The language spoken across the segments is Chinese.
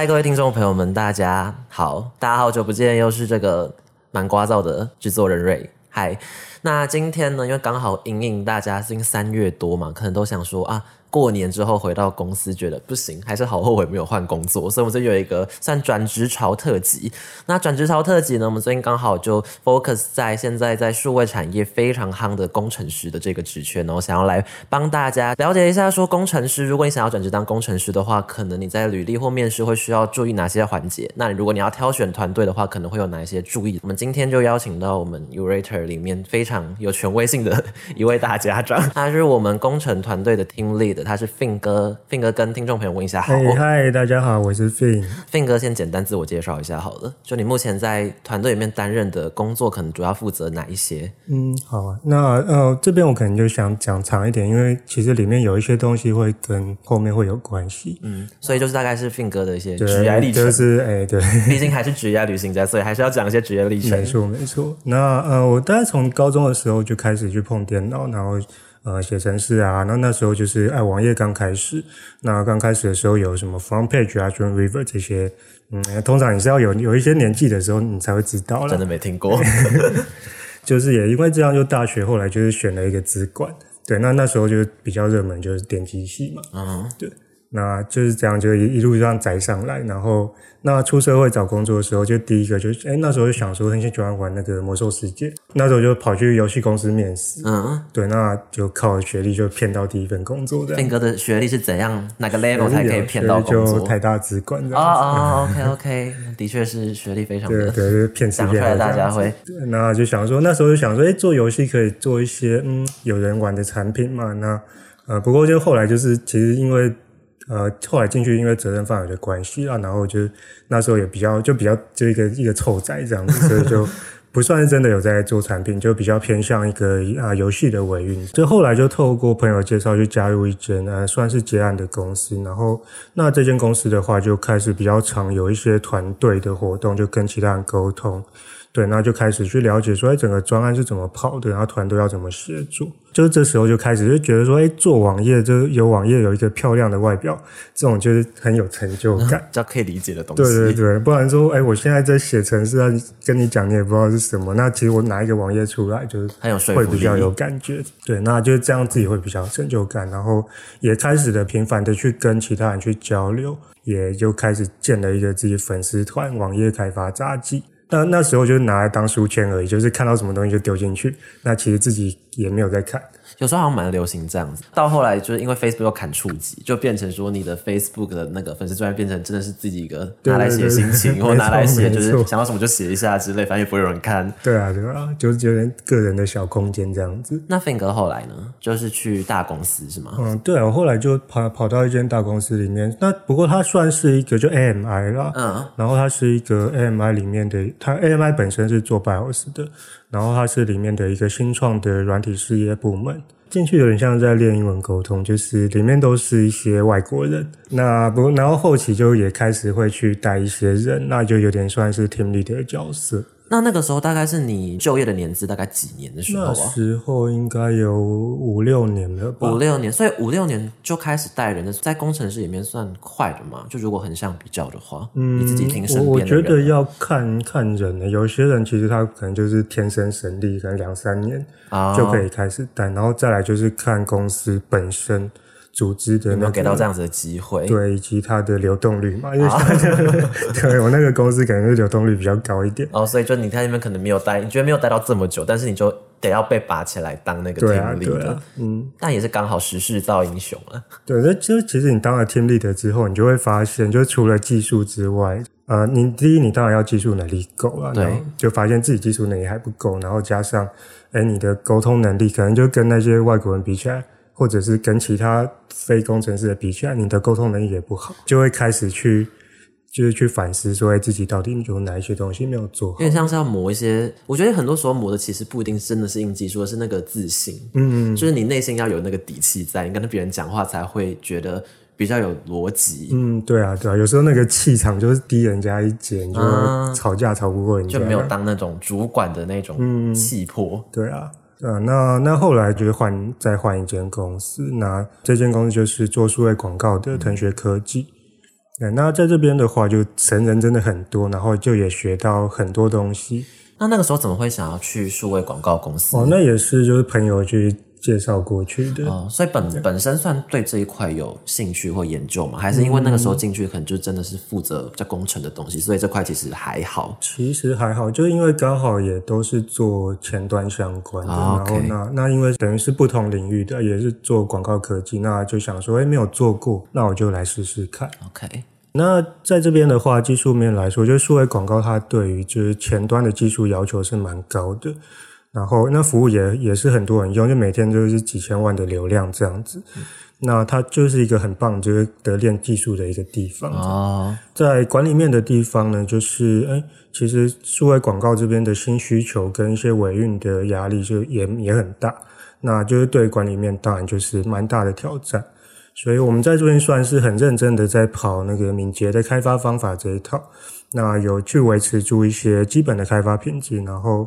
嗨，各位听众朋友们，大家好，大家好久不见，又是这个蛮聒噪的制作人瑞。嗨，那今天呢，因为刚好迎迎大家，因为三月多嘛，可能都想说啊。过年之后回到公司，觉得不行，还是好后悔没有换工作，所以我们这有一个算转职潮特辑。那转职潮特辑呢，我们最近刚好就 focus 在现在在数位产业非常夯的工程师的这个职缺，然后想要来帮大家了解一下，说工程师，如果你想要转职当工程师的话，可能你在履历或面试会需要注意哪些环节？那如果你要挑选团队的话，可能会有哪一些注意？我们今天就邀请到我们 Urator 里面非常有权威性的一位大家长，他是我们工程团队的 team lead。他是 Fin 哥，Fin 哥跟听众朋友问一下好。嗨，大家好，我是 Fin。Fin 哥先简单自我介绍一下好了，就你目前在团队里面担任的工作，可能主要负责哪一些？嗯，好啊，那呃这边我可能就想讲长一点，因为其实里面有一些东西会跟后面会有关系。嗯，所以就是大概是 Fin 哥的一些职业历程。就是哎，对，毕竟还是职业旅行家，所以还是要讲一些职业历程。没错，没错。那呃，我大概从高中的时候就开始去碰电脑，然后。呃，写程式啊，那那时候就是爱网页刚开始，那刚开始的时候有什么 front page 啊 Dream River 这些，嗯，通常你是要有有一些年纪的时候，你才会知道了。真的没听过，就是也因为这样，就大学后来就是选了一个资管，对，那那时候就比较热门，就是电机系嘛，嗯，对。那就是这样，就一一路这样宅上来，然后那出社会找工作的时候，就第一个就哎那时候就想说很喜欢玩那个魔兽世界，那时候就跑去游戏公司面试，嗯，对，那就靠学历就骗到第一份工作的。斌哥的学历是怎样？哪个 level 才可以骗到工作？台大资管哦哦，OK OK，的确是学历非常的对对，骗讲出来大家会。那就想说那时候就想说，哎，做游戏可以做一些嗯有人玩的产品嘛？那呃不过就后来就是其实因为。呃，后来进去因为责任范围的关系啊，然后就那时候也比较就比较就一个一个臭仔这样子，所以就。不算是真的有在做产品，就比较偏向一个啊游戏的维运。就后来就透过朋友介绍，去加入一间呃算是结案的公司。然后那这间公司的话，就开始比较常有一些团队的活动，就跟其他人沟通。对，那就开始去了解说，哎，整个专案是怎么跑的，然后团队要怎么协作。就是这时候就开始就觉得说，哎，做网页就有网页有一个漂亮的外表，这种就是很有成就感，叫可以理解的东西。对对对，不然说，哎，我现在在写程式，跟你讲，你也不知道是什么。那其实我拿一个网页出来，就是很有会比较有感觉。对，那就这样自己会比较有成就感，然后也开始的频繁的去跟其他人去交流，也就开始建了一个自己粉丝团，网页开发杂技。那那时候就是拿来当书签而已，就是看到什么东西就丢进去。那其实自己也没有在看。有时候好像蛮流行这样子，到后来就是因为 Facebook 要砍触及，就变成说你的 Facebook 的那个粉丝专页变成真的是自己一个拿来写心 情，或拿来写就是想到什么就写一下之类，反正也不会有人看。对啊，对啊，就是有点个人的小空间这样子。那 f i n g 后来呢？就是去大公司是吗？嗯，对啊，我后来就跑跑到一间大公司里面。那不过它算是一个就 AMI 啦，嗯，然后它是一个 AMI 里面的，它 AMI 本身是做 BIOS 的。然后它是里面的一个新创的软体事业部门，进去有点像在练英文沟通，就是里面都是一些外国人。那不，然后后期就也开始会去带一些人，那就有点算是 team leader 的角色。那那个时候大概是你就业的年资大概几年的时候啊？那时候应该有五六年了吧？五六年，所以五六年就开始带人的，在工程师里面算快的嘛？就如果横向比较的话，嗯，你自己听身边我我觉得要看看人的，有些人其实他可能就是天生神力，可能两三年就可以开始带，然后再来就是看公司本身。组织的有没有给到这样子的机会？对，以及它的流动率嘛，因为 对我那个公司可能是流动率比较高一点。哦，所以就你在那边可能没有待，你觉得没有待到这么久，但是你就得要被拔起来当那个 team leader，嗯，但也是刚好时势造英雄了。对，那就其实你当了 team leader 之后，你就会发现，就除了技术之外，呃，你第一你当然要技术能力够啊，对，就发现自己技术能力还不够，然后加上，哎，你的沟通能力可能就跟那些外国人比起来。或者是跟其他非工程师的比起来，你的沟通能力也不好，就会开始去就是去反思，说自己到底有哪一些东西没有做好。因为像是要磨一些，我觉得很多时候磨的其实不一定真的是硬技术，而是那个自信。嗯，就是你内心要有那个底气在，你跟别人讲话才会觉得比较有逻辑。嗯，对啊，对啊，有时候那个气场就是低人家一截，你就吵架吵不过人家，就没有当那种主管的那种气魄。对啊。啊，那那后来就是换再换一间公司，那这间公司就是做数位广告的腾学科技。对，那在这边的话，就成人真的很多，然后就也学到很多东西。那那个时候怎么会想要去数位广告公司？哦，那也是就是朋友去介绍过去的。哦，所以本本身算对这一块有兴趣或研究吗？还是因为那个时候进去可能就真的是负责比较工程的东西，所以这块其实还好。其实还好，就因为刚好也都是做前端相关的，然后那那因为等于是不同领域的，也是做广告科技，那就想说，哎，没有做过，那我就来试试看。OK。那在这边的话，技术面来说，就是数位广告它对于就是前端的技术要求是蛮高的，然后那服务也也是很多人用，就每天都是几千万的流量这样子。那它就是一个很棒，就是得练技术的一个地方。哦，在管理面的地方呢，就是哎，其实数位广告这边的新需求跟一些尾运的压力就也也很大，那就是对管理面当然就是蛮大的挑战。所以我们在这边算是很认真的在跑那个敏捷的开发方法这一套，那有去维持住一些基本的开发品质，然后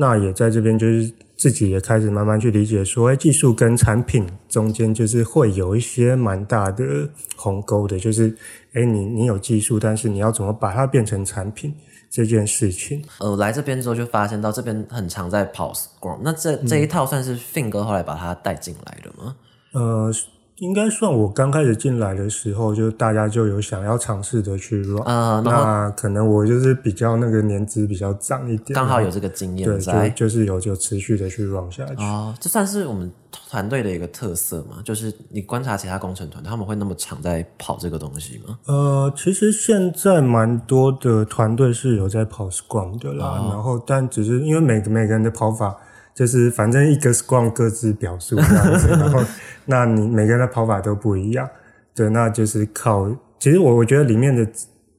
那也在这边就是自己也开始慢慢去理解说，哎，技术跟产品中间就是会有一些蛮大的鸿沟的，就是哎，你你有技术，但是你要怎么把它变成产品这件事情。呃，来这边之后就发现到这边很常在跑 Scrum，那这这一套算是 Fin 哥后来把它带进来的吗？呃。应该算我刚开始进来的时候，就大家就有想要尝试的去 run，那可能我就是比较那个年资比较长一点，刚好有这个经验，对，就就是有就持续的去 run 下去。哦，这算是我们团队的一个特色嘛？就是你观察其他工程团队，他们会那么常在跑这个东西吗？呃，其实现在蛮多的团队是有在跑 Scrum 的啦，然后但只是因为每个每个人的跑法。就是反正一个 Scrum 各自表述这样子，然后那你每个人的跑法都不一样，对，那就是靠。其实我我觉得里面的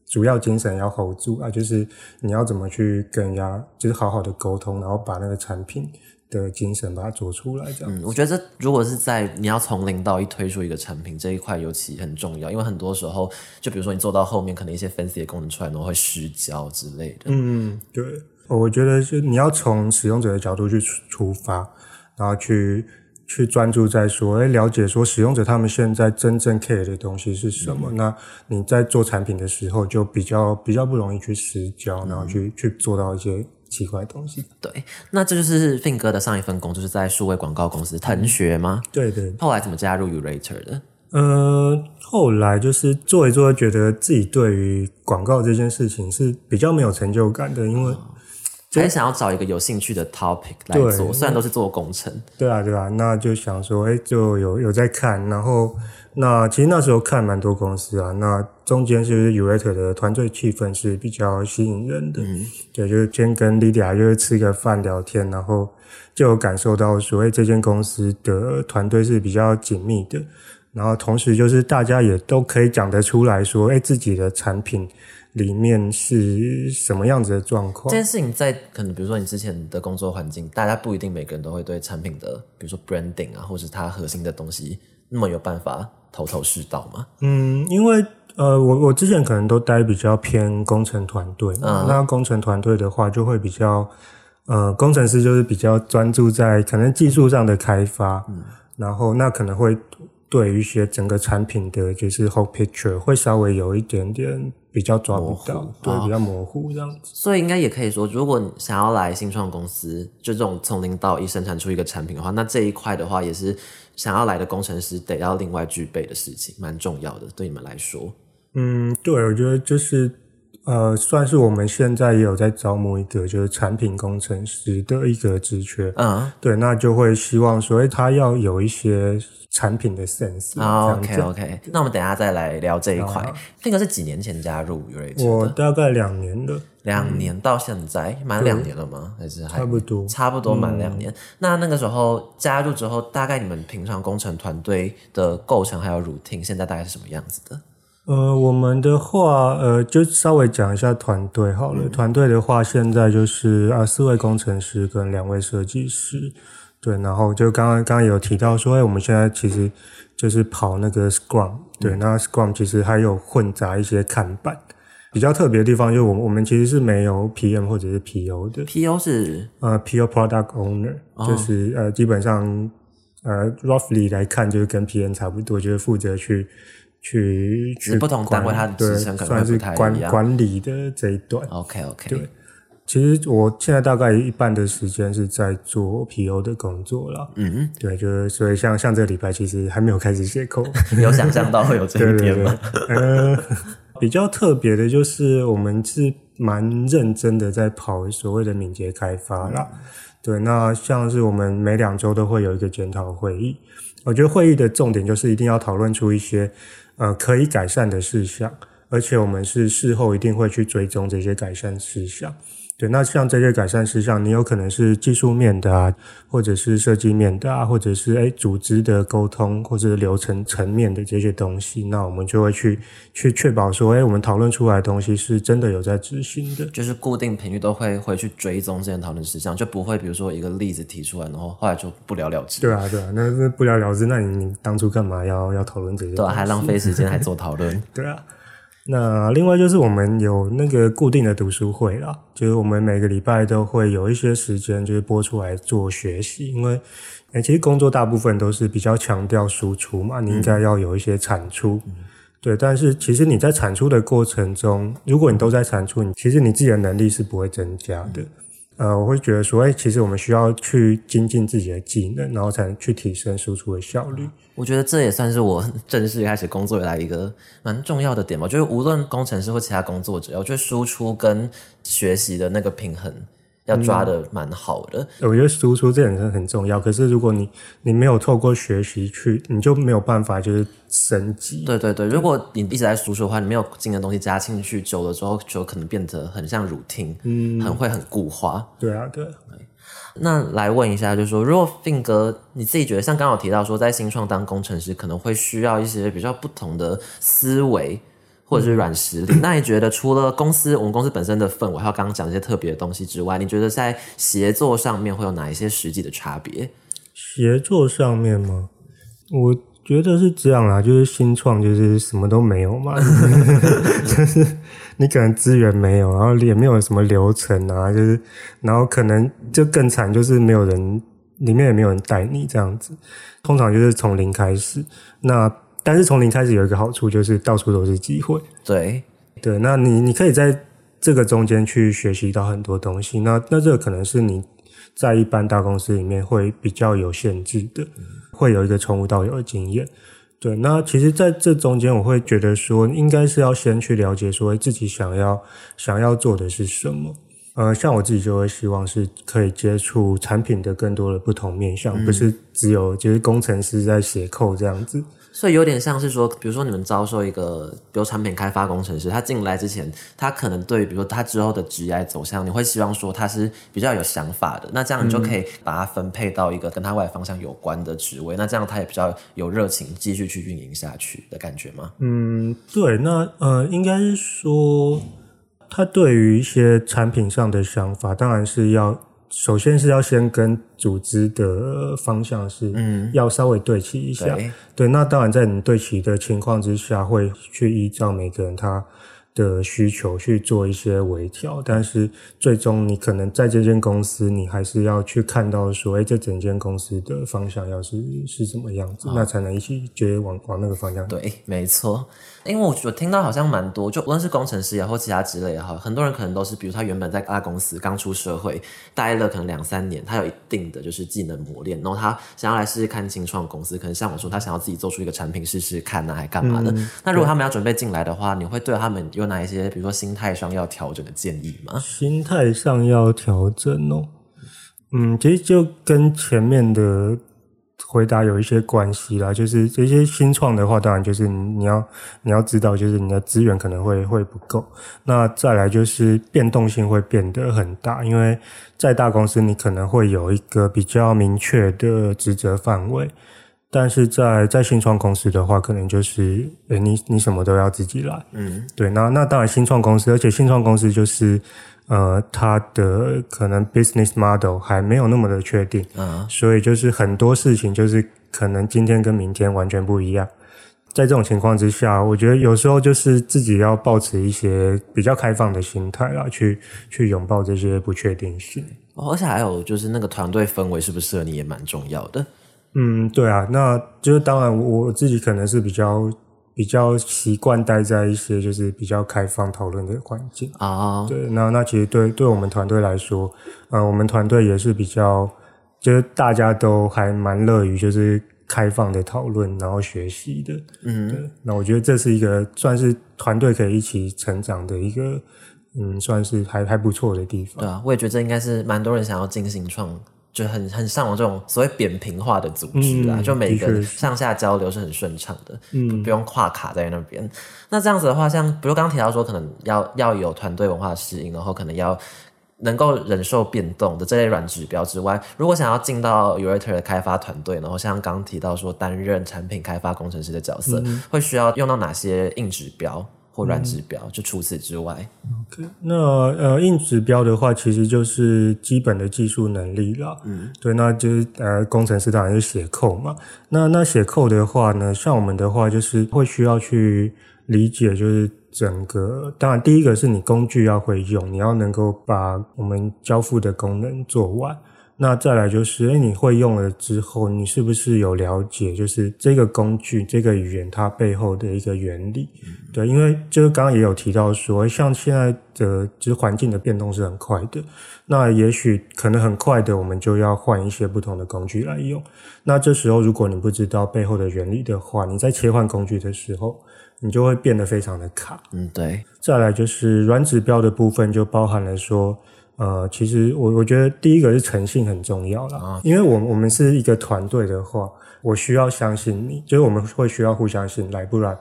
主要精神要 hold 住啊，就是你要怎么去跟人家就是好好的沟通，然后把那个产品的精神把它做出来这样。嗯，我觉得如果是在你要从零到一推出一个产品这一块尤其很重要，因为很多时候就比如说你做到后面可能一些 fancy 的功能出来，然后会失焦之类的。嗯，对。我觉得是你要从使用者的角度去出发，然后去去专注在说，哎，了解说使用者他们现在真正 care 的东西是什么。那你在做产品的时候，就比较比较不容易去失焦，然后去去做到一些奇怪的东西。对，那这就是 Fin 哥的上一份工作，是在数位广告公司腾学吗？对对。后来怎么加入 Urator 的？呃，后来就是做一做，觉得自己对于广告这件事情是比较没有成就感的，因为。还想要找一个有兴趣的 topic 来做，虽然都是做工程。对啊，对啊，那就想说，哎，就有有在看，然后那其实那时候看蛮多公司啊，那中间是不是 u a t e 的团队气氛是比较吸引人的？嗯，对，就是今天跟 Lydia 就是吃个饭聊天，然后就有感受到，所谓这间公司的团队是比较紧密的，然后同时就是大家也都可以讲得出来说，哎，自己的产品。里面是什么样子的状况？这件事情在可能，比如说你之前的工作环境，大家不一定每个人都会对产品的，比如说 branding 啊，或者它核心的东西那么有办法头头是道嘛？嗯，因为呃，我我之前可能都待比较偏工程团队，那工程团队的话就会比较呃，工程师就是比较专注在可能技术上的开发，然后那可能会对于一些整个产品的就是 whole picture 会稍微有一点点。比较抓不到，对，比较模糊这样子。所以应该也可以说，如果你想要来新创公司，就这种从零到一生产出一个产品的话，那这一块的话也是想要来的工程师得要另外具备的事情，蛮重要的，对你们来说。嗯，对，我觉得就是呃，算是我们现在也有在招募一个就是产品工程师的一个职缺。嗯，对，那就会希望所以，他要有一些。产品的 sense。OK OK，那我们等下再来聊这一块。那个是几年前加入我大概两年了。两年到现在满两年了吗？还是差不多？差不多满两年。那那个时候加入之后，大概你们平常工程团队的构成还有 routine，现在大概是什么样子的？呃，我们的话，呃，就稍微讲一下团队好了。团队的话，现在就是啊，四位工程师跟两位设计师。对，然后就刚刚刚刚有提到说，哎，我们现在其实就是跑那个 Scrum，对，那 Scrum 其实还有混杂一些看板。比较特别的地方就是，我我们其实是没有 PM 或者是 PO 的。PO 是呃，PO Product Owner，就是呃，基本上呃，roughly 来看就是跟 PM 差不多，就是负责去去去不同单位它的职称可能会不太一管样管理的这一段。OK OK，对其实我现在大概一半的时间是在做 PO 的工作了。嗯，对，就是所以像像这个礼拜其实还没有开始写。你 有想象到会有这对对对一天吗？，呃，比较特别的就是我们是蛮认真的在跑所谓的敏捷开发啦。对，那像是我们每两周都会有一个检讨会议，我觉得会议的重点就是一定要讨论出一些呃可以改善的事项，而且我们是事后一定会去追踪这些改善事项。对，那像这些改善事项，你有可能是技术面的啊，或者是设计面的啊，或者是诶组织的沟通或者是流程层面的这些东西，那我们就会去去确保说，诶我们讨论出来的东西是真的有在执行的。就是固定频率都会回去追踪这件讨论事项，就不会比如说一个例子提出来，然后后来就不了了之，对啊，对啊，那那不了了之，那你你当初干嘛要要讨论这些对啊，还浪费时间还做讨论。对啊，那另外就是我们有那个固定的读书会啦，就是我们每个礼拜都会有一些时间，就是播出来做学习，因为诶、其实工作大部分都是比较强调输出嘛，你应该要有一些产出。对，但是其实你在产出的过程中，如果你都在产出，你其实你自己的能力是不会增加的。呃，我会觉得说，哎、其实我们需要去精进自己的技能，然后才能去提升输出的效率。我觉得这也算是我 正式开始工作以来一个蛮重要的点吧。就是无论工程师或其他工作者，我觉得输出跟学习的那个平衡要抓的蛮好的。我觉得输出这点真的很重要。可是如果你你没有透过学习去，你就没有办法就是升级。对对对，如果你一直在输出的话，你没有新的东西加进去，久了之后就可能变得很像 routine，嗯，很会很固化。对啊，对啊。那来问一下，就是说，如果 Fin 哥你自己觉得，像刚刚有提到说，在新创当工程师可能会需要一些比较不同的思维或者是软实力，那你觉得除了公司我们公司本身的氛围，还有刚刚讲这些特别的东西之外，你觉得在协作上面会有哪一些实际的差别？协作上面吗？我觉得是这样啦，就是新创就是什么都没有嘛，就是你可能资源没有，然后也没有什么流程啊，就是然后可能就更惨，就是没有人，里面也没有人带你这样子，通常就是从零开始。那但是从零开始有一个好处，就是到处都是机会。对，对，那你你可以在这个中间去学习到很多东西。那那这个可能是你在一般大公司里面会比较有限制的，会有一个从无到有的经验。对，那其实在这中间，我会觉得说，应该是要先去了解说自己想要想要做的是什么。呃，像我自己就会希望是可以接触产品的更多的不同面向，不是只有就是工程师在写扣这样子。所以有点像是说，比如说你们招收一个，比如产品开发工程师，他进来之前，他可能对于比如说他之后的职业走向，你会希望说他是比较有想法的，那这样你就可以把他分配到一个跟他未来方向有关的职位，那这样他也比较有热情继续去运营下去的感觉吗？嗯，对，那呃，应该是说，他对于一些产品上的想法，当然是要首先是要先跟组织的方向是，嗯，要稍微对齐一下。对，对，那当然在你对齐的情况之下，会去依照每个人他的需求去做一些微调，但是最终你可能在这间公司，你还是要去看到说，哎，这整间公司的方向要是是什么样子，那才能一起觉得往往那个方向。对，没错。因为我我听到好像蛮多，就无论是工程师也好，或其他之类也好，很多人可能都是，比如他原本在大公司刚出社会，待了可能两三年，他有一定的就是技能磨练，然后他想要来试试看新创公司，可能像我说，他想要自己做出一个产品试试看啊，还干嘛的。那如果他们要准备进来的话，你会对他们有哪一些，比如说心态上要调整的建议吗？心态上要调整哦。嗯，其实就跟前面的回答有一些关系啦。就是这些新创的话，当然就是你要你要知道，就是你的资源可能会会不够。那再来就是变动性会变得很大，因为在大公司你可能会有一个比较明确的职责范围。但是在在新创公司的话，可能就是，诶，你你什么都要自己来，嗯，对，那那当然新创公司，而且新创公司就是，呃，它的可能 business model 还没有那么的确定，嗯，所以就是很多事情就是可能今天跟明天完全不一样。在这种情况之下，我觉得有时候就是自己要保持一些比较开放的心态啦，去去拥抱这些不确定性。哦而且还有就是那个团队氛围适不适合你也蛮重要的。嗯，对啊，那就是当然，我自己可能是比较比较习惯待在一些就是比较开放讨论的环境。啊，对，那那其实对对我们团队来说，呃，我们团队也是比较，就是大家都还蛮乐于就是开放的讨论，然后学习的。嗯，对，那我觉得这是一个算是团队可以一起成长的一个，嗯，算是还还不错的地方。对啊，我也觉得这应该是蛮多人想要进行创，就很很向往这种所谓扁平化的组织啊，嗯就每个上下交流是很顺畅的，嗯。不用跨卡在那边。那这样子的话，像比如刚刚提到说，可能要要有团队文化适应，然后可能要能够忍受变动的这类软指标之外，如果想要进到 Urator 的开发团队，然后像刚刚提到说担任产品开发工程师的角色，嗯。会需要用到哪些硬指标或软指标？就除此之外，那呃，硬指标的话，其实就是基本的技术能力了。嗯，对，那就是呃，工程师当然是写扣嘛。那那写扣的话呢，像我们的话，就是会需要去理解，就是整个，当然第一个是你工具要会用，你要能够把我们交付的功能做完。那再来就是，哎，你会用了之后，你是不是有了解，就是这个工具、这个语言它背后的一个原理？对，因为就是刚刚也有提到说，像现在的就是环境的变动是很快的，那也许可能很快的，我们就要换一些不同的工具来用。那这时候，如果你不知道背后的原理的话，你在切换工具的时候，你就会变得非常的卡。嗯，对，再来就是软指标的部分，就包含了说，呃，其实我我觉得第一个是诚信很重要啦，因为我们我们是一个团队的话，我需要相信你，就是我们会需要互相信赖，不然，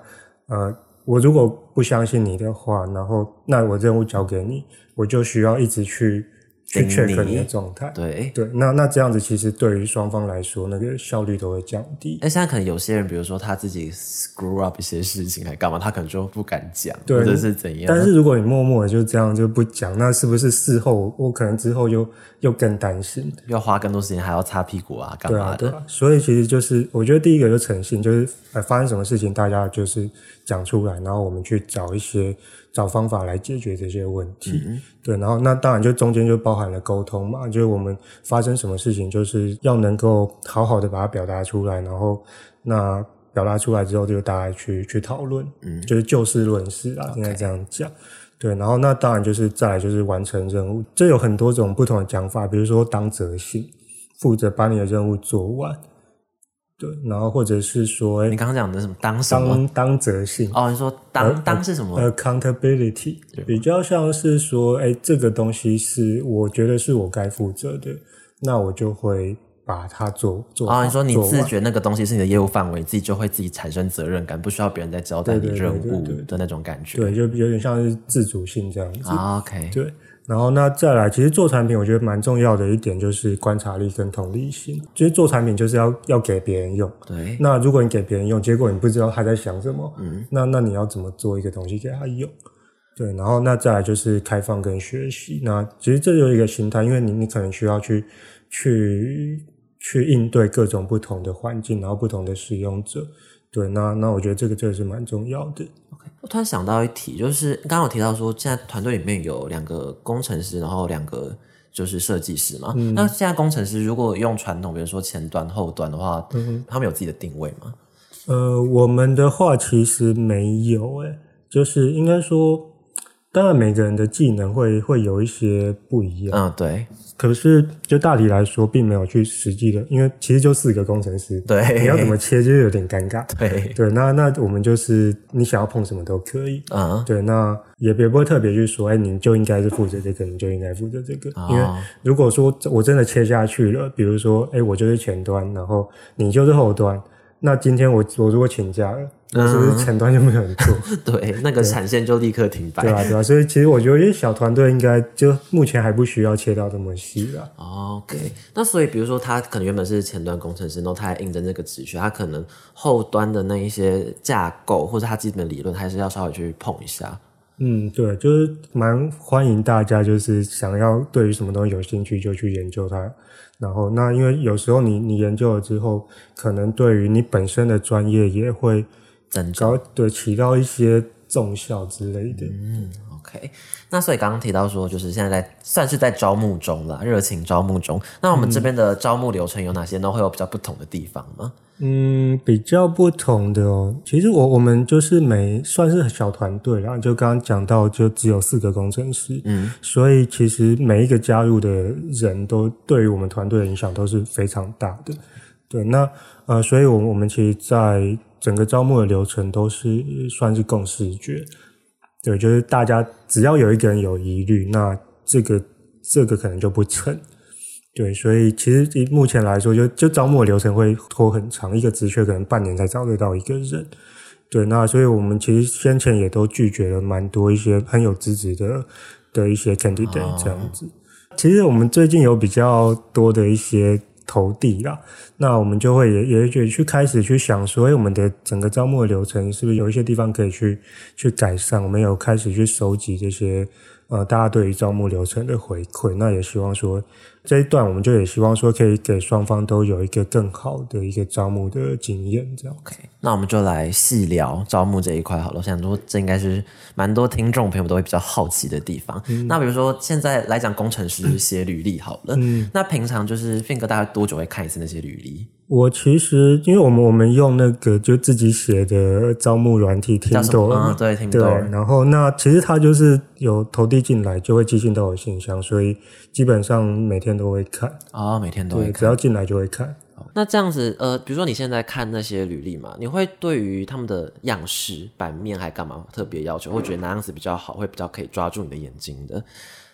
呃，我如果不相信你的话，然后那我任务交给你，我就需要一直去去盯 check 你你的状态。对。对，那那这样子其实对于双方来说，那个效率都会降低。那，现在可能有些人，比如说他自己 screw up 一些事情，还干嘛，他可能就不敢讲，对或者是怎样。但是如果你默默的就这样就不讲，那是不是事后我可能之后又又更担心？要花更多时间，还要擦屁股啊，干嘛对啊，对的？啊。所以其实就是我觉得第一个就诚信，就是呃发生什么事情大家就是讲出来，然后我们去找一些找方法来解决这些问题。对，然后那当然就中间就包含了沟通嘛，就是我们发生什么事情，就是要能够好好的把它表达出来，然后那表达出来之后，就大家去去讨论，嗯，就是就事论事啊，应该这样讲。对，然后那当然就是再来就是完成任务，这有很多种不同的讲法，比如说当责性，负责把你的任务做完。对，然后或者是说，哎你刚刚讲的什么当什么？当当责性哦，你说当当是什么？accountability，比较像是说，哎，这个东西是我觉得是我该负责的，那我就会把它做做好。啊，你说你自觉那个东西是你的业务范围，自己就会自己产生责任感，不需要别人在交代你对对对任务对对的那种感觉。对，就有点像是自主性这样子。哦，OK，对，然后那再来，其实做产品我觉得蛮重要的一点就是观察力跟同理心。其实做产品就是要要给别人用。对，那如果你给别人用，结果你不知道他在想什么，嗯，那那你要怎么做一个东西给他用？对，然后那再来就是开放跟学习。那其实这就是一个心态，因为你你可能需要去去去应对各种不同的环境，然后不同的使用者。对，那那我觉得这个这个是蛮重要的。我突然想到一题，就是刚刚有提到说，现在团队里面有两个工程师，然后两个就是设计师嘛。嗯那现在工程师如果用传统，比如说前端、后端的话，嗯他们有自己的定位吗？呃，我们的话其实没有诶，就是应该说，当然每个人的技能会会有一些不一样，嗯，对，可是就大体来说，并没有去实际的，因为其实就四个工程师，对你要怎么切就有点尴尬。对，对，那那我们就是你想要碰什么都可以。嗯，对，那也别不会特别去说，哎，你就应该是负责这个，你就应该负责这个。因为哦如果说我真的切下去了，比如说，哎，我就是前端，然后你就是后端，那今天我我如果请假了，那是不是前端就没有人做？对，那个产线就立刻停摆。对啊，对啊。所以其实我觉得小团队应该就目前还不需要切到这么细啦。哦 OK，那所以比如说他可能原本是前端工程师，然后他还应征这个职缺，他可能后端的那一些架构或者他基本的理论，还是要稍微去碰一下。嗯，对，就是蛮欢迎大家，就是想要对于什么东西有兴趣就去研究它。然后，那因为有时候你你研究了之后，可能对于你本身的专业也会增长高对起到一些重效之类的。嗯 OK，那所以刚刚提到说，就是现在在算是在招募中了，热情招募中。那我们这边的招募流程有哪些呢？会有比较不同的地方吗？嗯，比较不同的哦。其实我我们就是每算是小团队，然后就刚刚讲到，就只有四个工程师，嗯，所以其实每一个加入的人都对于我们团队的影响都是非常大的。对，那呃，所以我我们其实在整个招募的流程都是算是共视觉。对，就是大家只要有一个人有疑虑，那这个这个可能就不成。对，所以其实目前来说，就就招募的流程会拖很长，一个职缺可能半年才招得到一个人。对，那所以我们其实先前也都拒绝了蛮多一些很有资质的的一些 candidate 这样子。其实我们最近有比较多的一些投递了，那我们就会也也也去开始去想所以，我们的整个招募的流程是不是有一些地方可以去去改善？我们有开始去收集这些呃大家对于招募流程的回馈，那也希望说。这一段我们就也希望说可以给双方都有一个更好的一个招募的经验，这样。OK，那我们就来细聊招募这一块好了。我想说，这应该是蛮多听众朋友都会比较好奇的地方。那比如说现在来讲，工程师写履历好了，那平常就是 Fin 哥大概多久会看一次那些履历？我其实因为我们我们用那个就自己写的招募软体听懂了，对，听懂。然后那其实它就是有投递进来就会寄信到我信箱，所以基本上每天都会看啊，每天都会看，只要进来就会看。那这样子呃，比如说你现在看那些履历嘛，你会对于他们的样式、版面还干嘛特别要求，会觉得哪样子比较好，会比较可以抓住你的眼睛的？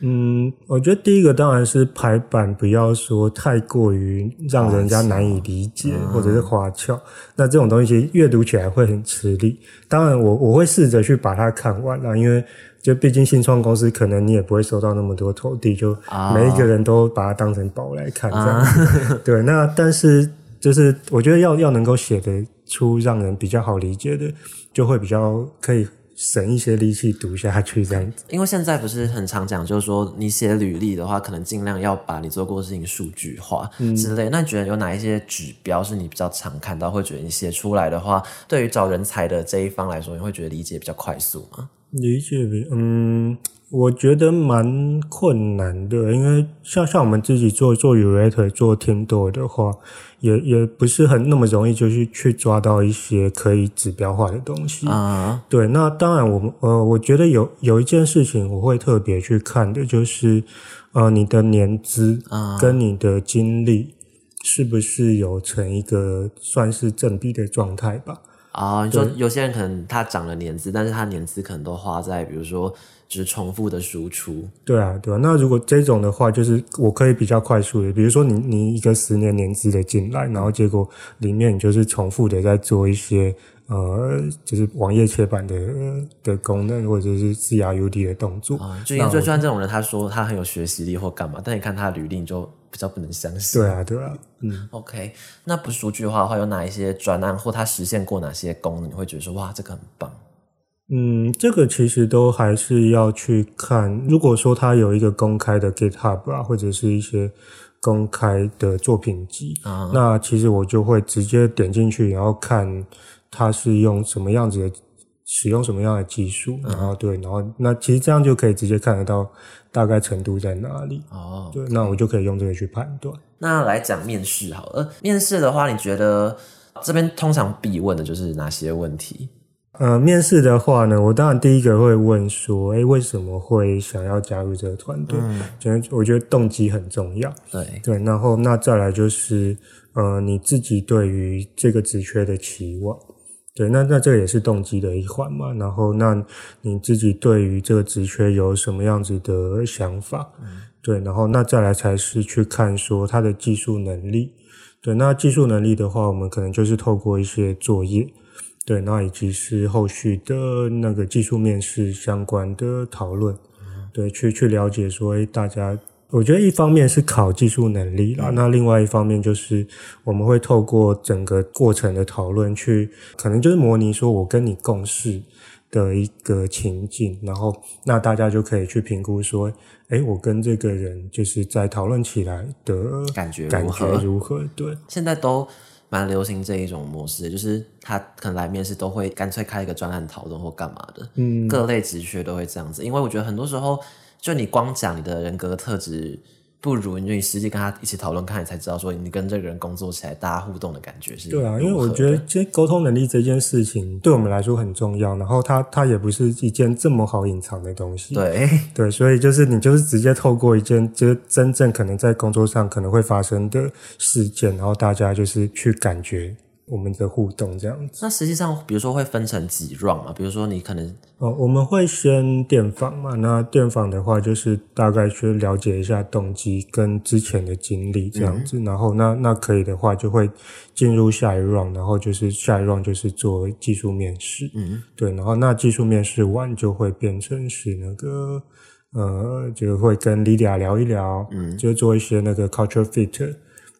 嗯，我觉得第一个当然是排版不要说太过于让人家难以理解或者是花俏，那这种东西阅读起来会很吃力。当然，我我会试着去把它看完了，因为就毕竟新创公司可能你也不会收到那么多投递，就每一个人都把它当成宝来看这样。对，那但是就是我觉得要要能够写得出让人比较好理解的，就会比较可以。省一些力气读下去，这样子。因为现在不是很常讲，就是说你写履历的话，可能尽量要把你做过的事情数据化之类。那你觉得有哪一些指标是你比较常看到，会觉得你写出来的话，对于找人才的这一方来说，你会觉得理解比较快速吗？理解比嗯。我觉得蛮困难的，因为像像我们自己做做 u r a t o r 做 team 多的话，也也不是很那么容易，就是去抓到一些可以指标化的东西啊。对，那当然，我们呃，我觉得有有一件事情我会特别去看的，就是呃，你的年资跟你的经历是不是有成一个算是正比的状态吧？啊，你说有些人可能他涨了年资，但是他年资可能都花在比如说。只是重复的输出。对啊，对啊。那如果这种的话，就是我可以比较快速的，比如说你你一个十年年资的进来，然后结果里面你就是重复的在做一些呃，就是网页切板的的功能，或者是 C R U D 的动作。啊，就因为就算这种人，他说他很有学习力或干嘛，但你看他的履历就比较不能相信。对啊，对啊。嗯，OK。那不是数据化的话，有哪一些专案或他实现过哪些功能，你会觉得说哇，这个很棒。嗯，这个其实都还是要去看。如果说他有一个公开的 GitHub 啊，或者是一些公开的作品集，那其实我就会直接点进去，然后看他是用什么样子的，使用什么样的技术，然后对，然后那其实这样就可以直接看得到大概程度在哪里。哦，对，那我就可以用这个去判断。那来讲面试好了，面试的话，你觉得这边通常必问的就是哪些问题？呃，面试的话呢，我当然第一个会问说，哎，为什么会想要加入这个团队？嗯，觉得我觉得动机很重要。对对，然后那再来就是，呃，你自己对于这个职缺的期望，对，那那这个也是动机的一环嘛。然后，那你自己对于这个职缺有什么样子的想法？嗯，对，然后那再来才是去看说他的技术能力。对，那技术能力的话，我们可能就是透过一些作业。对，那以及是后续的那个技术面试相关的讨论，对，去去了解说，哎，大家，我觉得一方面是考技术能力啦，那另外一方面就是我们会透过整个过程的讨论，去可能就是模拟说我跟你共事的一个情境，然后那大家就可以去评估说，哎，我跟这个人就是在讨论起来的感觉感觉如何？对，现在都。蛮流行这一种模式，就是他可能来面试都会干脆开一个专案讨论或干嘛的，嗯，各类职缺都会这样子，因为我觉得很多时候就你光讲你的人格特质。不如你实际跟他一起讨论看，你才知道说你跟这个人工作起来，大家互动的感觉是。对啊，因为我觉得其实沟通能力这件事情对我们来说很重要，然后它它也不是一件这么好隐藏的东西。对 对，所以就是你就是直接透过一件就是真正可能在工作上可能会发生的事件，然后大家就是去感觉。我们的互动这样子，那实际上，比如说会分成几 round 嘛？比如说你可能哦，我们会先电访嘛。那电访的话，就是大概去了解一下动机跟之前的经历这样子，然后那那可以的话，就会进入下一 round，然后就是下一 round 就是做技术面试。嗯，对，然后那技术面试完就会变成是那个呃，就会跟 Lydia 聊一聊，嗯，就做一些那个 culture fit。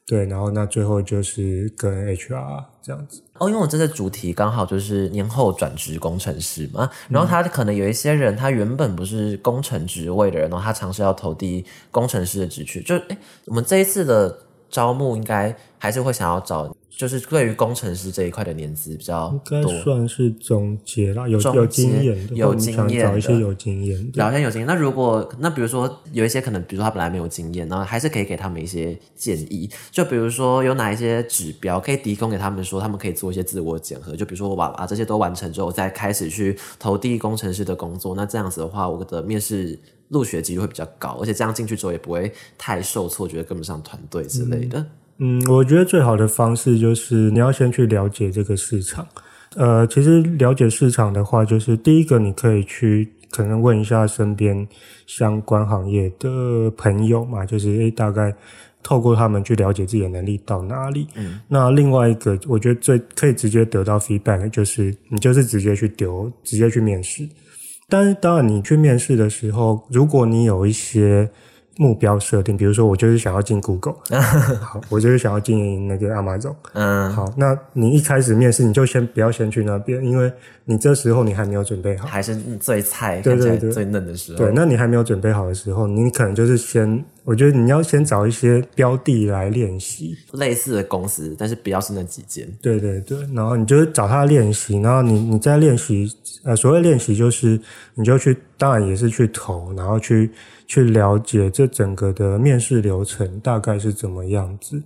对，然后那最后就是跟 HR 这样子哦，因为我这次主题刚好就是年后转职工程师嘛，然后他可能有一些人，他原本不是工程职位的人，然后他尝试要投递工程师的职缺，就哎，我们这一次的招募应该还是会想要找。就是对于工程师这一块的年资比较多，应该算是总结啦，有有经验的，有经验找一些有经验，聊天有经验。那如果那比如说有一些可能，比如说他本来没有经验，然后还是可以给他们一些建议。就比如说有哪一些指标可以提供给他们，说他们可以做一些自我检核。就比如说我把把这些都完成之后，再开始去投递工程师的工作。那这样子的话，我的面试录取的几率会比较高，而且这样进去之后也不会太受挫，觉得跟不上团队之类的。嗯，我觉得最好的方式就是你要先去了解这个市场。呃，其实了解市场的话，就是第一个你可以去可能问一下身边相关行业的朋友嘛，就是诶，大概透过他们去了解自己的能力到哪里。嗯。那另外一个，我觉得最可以直接得到 feedback 就是你就是直接去丢，直接去面试。但是当然，你去面试的时候，如果你有一些目标设定，比如说我就是想要进 Google，好，我就是想要进那个 Amazon，嗯，好，那你一开始面试你就先不要先去那边，因为你这时候你还没有准备好，还是最菜，对对对，最嫩的时候，对，那你还没有准备好的时候，你可能就是先，我觉得你要先找一些标的来练习，类似的公司，但是不要是那几间，对对对，然后你就是找他练习，然后你你在练习，呃，所谓练习就是你就去，当然也是去投，然后去。去了解这整个的面试流程大概是怎么样子。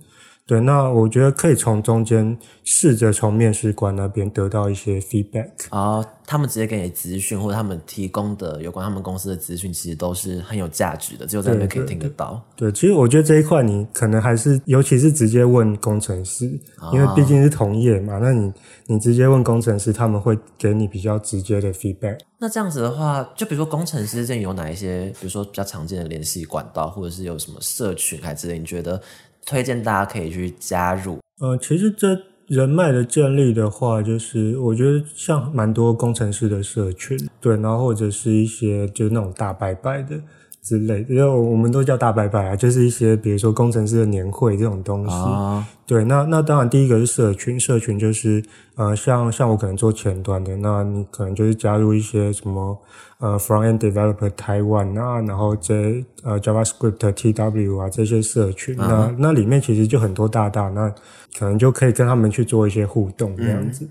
对，那我觉得可以从中间试着从面试官那边得到一些 feedback。啊，他们直接给你资讯，或者他们提供的有关他们公司的资讯，其实都是很有价值的，只有在那边可以听得到。对，其实我觉得这一块你可能还是，尤其是直接问工程师，因为毕竟是同业嘛，那你你直接问工程师，他们会给你比较直接的 feedback。那这样子的话，就比如说工程师这有哪一些，比如说比较常见的联系管道，或者是有什么社群还之类，你觉得？推荐大家可以去加入。呃，其实这人脉的建立的话，就是我觉得像蛮多工程师的社群，对，然后或者是一些就是那种大拜拜的之类，因为我们都叫大拜拜啊，就是一些比如说工程师的年会这种东西。对，那那当然第一个是社群，社群就是呃，像像我可能做前端的，那你可能就是加入一些什么。呃，Front End Developer Taiwan 啊，然后这呃 JavaScript TW 啊这些社群，那那里面其实就很多大大，那可能就可以跟他们去做一些互动这样子。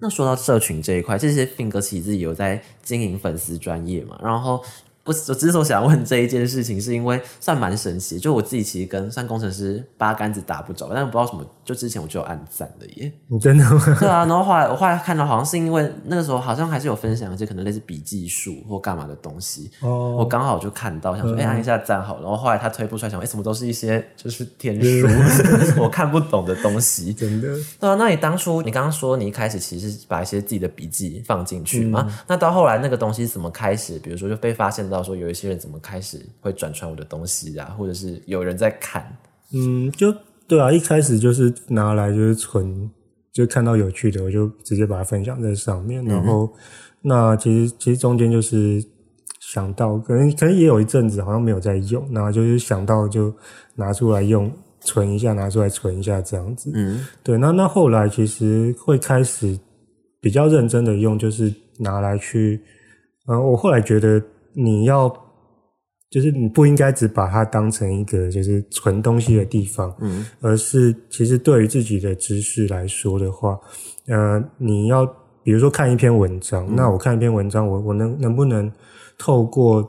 那说到社群这一块，这些 Fin 哥其实自己有在经营粉丝专业嘛，然后。不，我之所以想问这一件事情，是因为算蛮神奇。就我自己其实跟算工程师八竿子打不着，但是不知道什么，就之前我就有按赞的耶。你真的吗？对啊，然后后来我后来看到，好像是因为那个时候好像还是有分享一些可能类似笔记术或干嘛的东西。哦。我刚好就看到，想说哎按一下赞好。然后后来他推不出来，想哎什么都是一些就是天书，我看不懂的东西。真的。对啊，那你当初你刚刚说你一开始其实把一些自己的笔记放进去嘛？那到后来那个东西怎么开始？比如说就被发现。到说有一些人怎么开始会转传我的东西啊，或者是有人在看，嗯，就对啊，一开始就是拿来就是存，就看到有趣的我就直接把它分享在上面，然后那其实其实中间就是想到可能可能也有一阵子好像没有在用，然后就是想到就拿出来用，存一下，拿出来存一下这样子，嗯，对，那那后来其实会开始比较认真的用，就是拿来去，嗯，我后来觉得。你要就是你不应该只把它当成一个就是存东西的地方，嗯，而是其实对于自己的知识来说的话，呃，你要比如说看一篇文章，那我看一篇文章，我我能能不能透过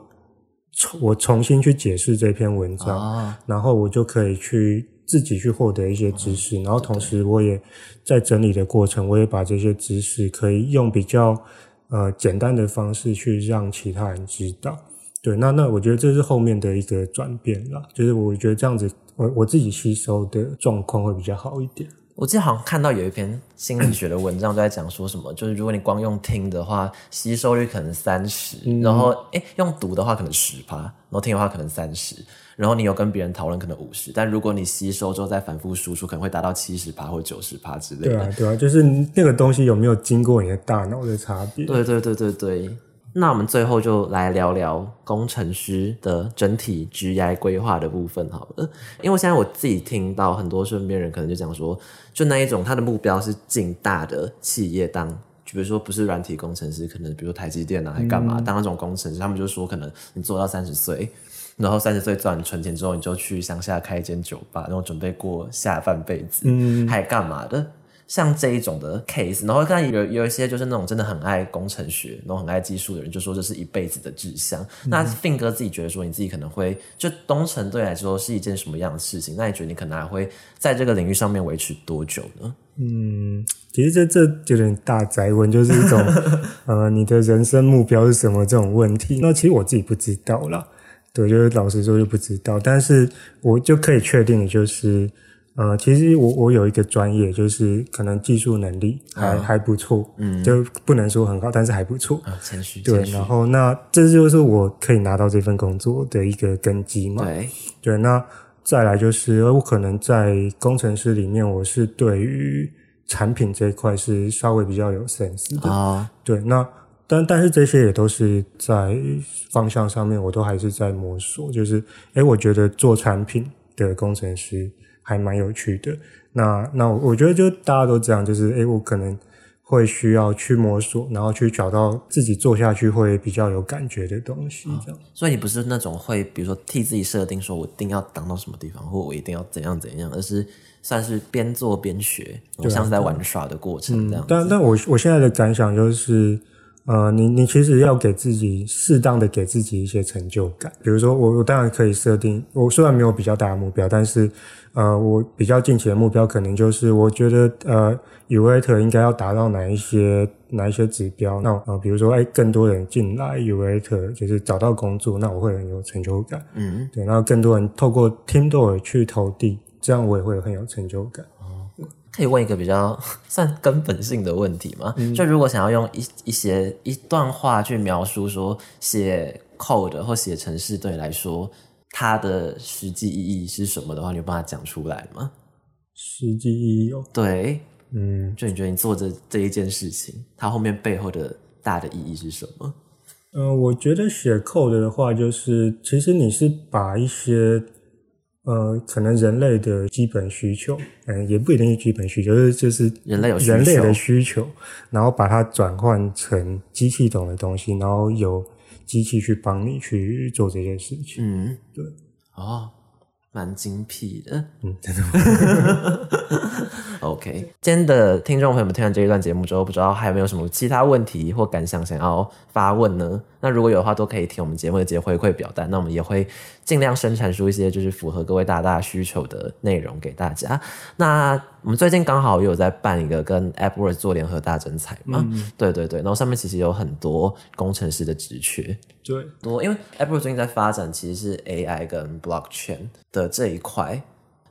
重我重新去解释这篇文章，啊，然后我就可以去自己去获得一些知识，然后同时我也在整理的过程，我也把这些知识可以用比较呃简单的方式去让其他人知道。对，那那我觉得这是后面的一个转变啦，就是我觉得这样子，我我自己吸收的状况会比较好一点。我记得好像看到有一篇心理学的文章，都在讲说什么，就是如果你光用听的话，吸收率可能三十、然后诶用读的话可能十趴，然后听的话可能三十，然后你有跟别人讨论可能五十，但如果你吸收之后再反复输出，可能会达到七十趴或九十趴之类的。对啊，对啊，就是那个东西有没有经过你的大脑的差别？对对对对对。那我们最后就来聊聊工程师的整体职业规划的部分好了，因为现在我自己听到很多身边人可能就讲说，就那一种他的目标是进大的企业当，就比如说不是软体工程师，可能比如台积电啊，还干嘛、当那种工程师，他们就说可能你做到三十岁。然后三十岁赚存钱之后，你就去乡下开一间酒吧，然后准备过下半辈子，嗯还干嘛的？像这一种的 case，然后看有有一些就是那种真的很爱工程学，然后很爱技术的人，就说这是一辈子的志向。那 Fin 哥自己觉得说，你自己可能会就东城对你来说是一件什么样的事情？那你觉得你可能还会在这个领域上面维持多久呢？嗯，其实这这有点大宅问，就是一种 呃，你的人生目标是什么这种问题。那其实我自己不知道啦，对，就是老实说就不知道。但是我就可以确定的就是，呃，其实我我有一个专业，就是可能技术能力还、还不错，嗯，就不能说很高，但是还不错。啊，谦虚，对，然，后那这就是我可以拿到这份工作的一个根基嘛。对，对，那再来就是，呃我可能在工程师里面，我是对于产品这一块是稍微比较有 sense 的。啊，对，那但但是这些也都是在方向上面，我都还是在摸索。就是，诶，我觉得做产品的工程师还蛮有趣的。那那我我觉得就大家都这样，就是，诶，我可能会需要去摸索，然后去找到自己做下去会比较有感觉的东西，这样。所以你不是那种会，比如说替自己设定说我一定要当到什么地方，或我一定要怎样怎样，而是算是边做边学，像是在玩耍的过程这样。但但我我现在的感想就是，呃，你你其实要给自己适当的给自己一些成就感。比如说我我当然可以设定，我虽然没有比较大的目标，但是呃，我比较近期的目标可能就是，我觉得呃 u a t 应该要达到哪一些哪一些指标。那呃，比如说哎，更多人进来 u a t 就是找到工作，那我会很有成就感。嗯，对，然后更多人透过 Teamdoor 去投递，这样我也会很有成就感。可以问一个比较 算根本性的问题吗？就如果想要用一一些一段话去描述说写 code 或写程式对你来说它的实际意义是什么的话，你有办法讲出来吗？实际意义哦，对，嗯。就你觉得你做这这一件事情，它后面背后的大的意义是什么？嗯，我觉得写 code 的话，就是其实你是把一些呃，可能人类的基本需求，嗯，也不一定是基本需求，就是就是人类有需求人类的需求，然后把它转换成机器懂的东西，然后有机器去帮你去做这件事情。嗯，对，哦，蛮精辟的。嗯，真的。OK，今天的听众朋友们听完这一段节目之后，不知道还有没有什么其他问题或感想想要发问呢？那如果有的话，都可以填我们节目的节回馈表单，那我们也会尽量生产出一些就是符合各位大大需求的内容给大家。那我们最近刚好也有在办一个跟 AppWorks 做联合大征才嘛，对对对，然后上面其实有很多工程师的职缺，对，多，因为 Apple 最近在发展其实是 AI 跟 Blockchain 的这一块，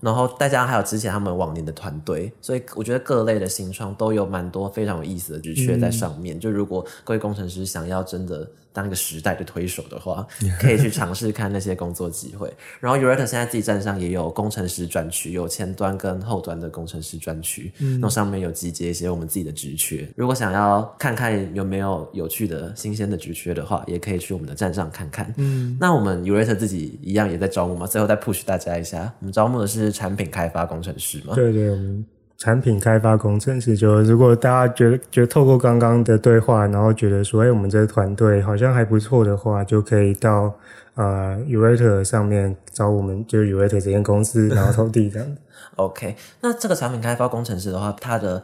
然后再加上还有之前他们往年的团队，所以我觉得各类的新创都有蛮多非常有意思的职缺在上面。就如果各位工程师想要真的当一个时代的推手的话，可以去尝试看那些工作机会。然后 Urate 现在自己站上也有工程师专区，有前端跟后端的工程师专区，那上面有集结一些我们自己的职缺。如果想要看看有没有有趣的新鲜的职缺的话，也可以去我们的站上看看。嗯，那我们 Urate 自己一样也在招募嘛，最后再 push 大家一下，我们招募的是产品开发工程师嘛。对对，我们产品开发工程师。就如果大家觉得觉得透过刚刚的对话，然后觉得说，哎，我们这个团队好像还不错的话，就可以到呃 u r a t e r 上面找我们，就是 u r a t e r 这间公司，然后投递这样。OK，那这个产品开发工程师的话，他的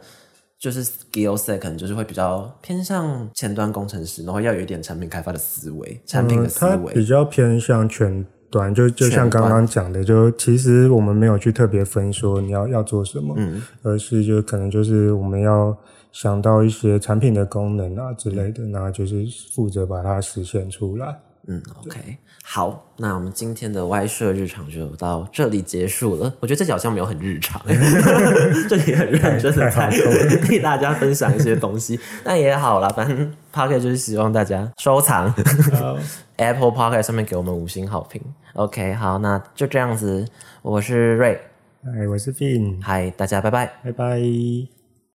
就是 skill set 可能就是会比较偏向前端工程师，然后要有一点产品开发的思维，产品的思它维。比较偏向全端，就就像刚刚讲的，就其实我们没有去特别分说你要要做什么，嗯。而是就可能就是我们要想到一些产品的功能啊之类的，那就是负责把它实现出来。嗯，OK，好，那我们今天的歪社日常就到这里结束了。我觉得这集好像没有很日常，这里很认真的在替大家分享一些东西，那也好啦，反正 Pocket 就是希望大家收藏，Apple Pocket 上面给我们五星好评。OK，好，那就这样子，我是瑞，嗨，我是 Fin，嗨，大家拜拜。拜拜。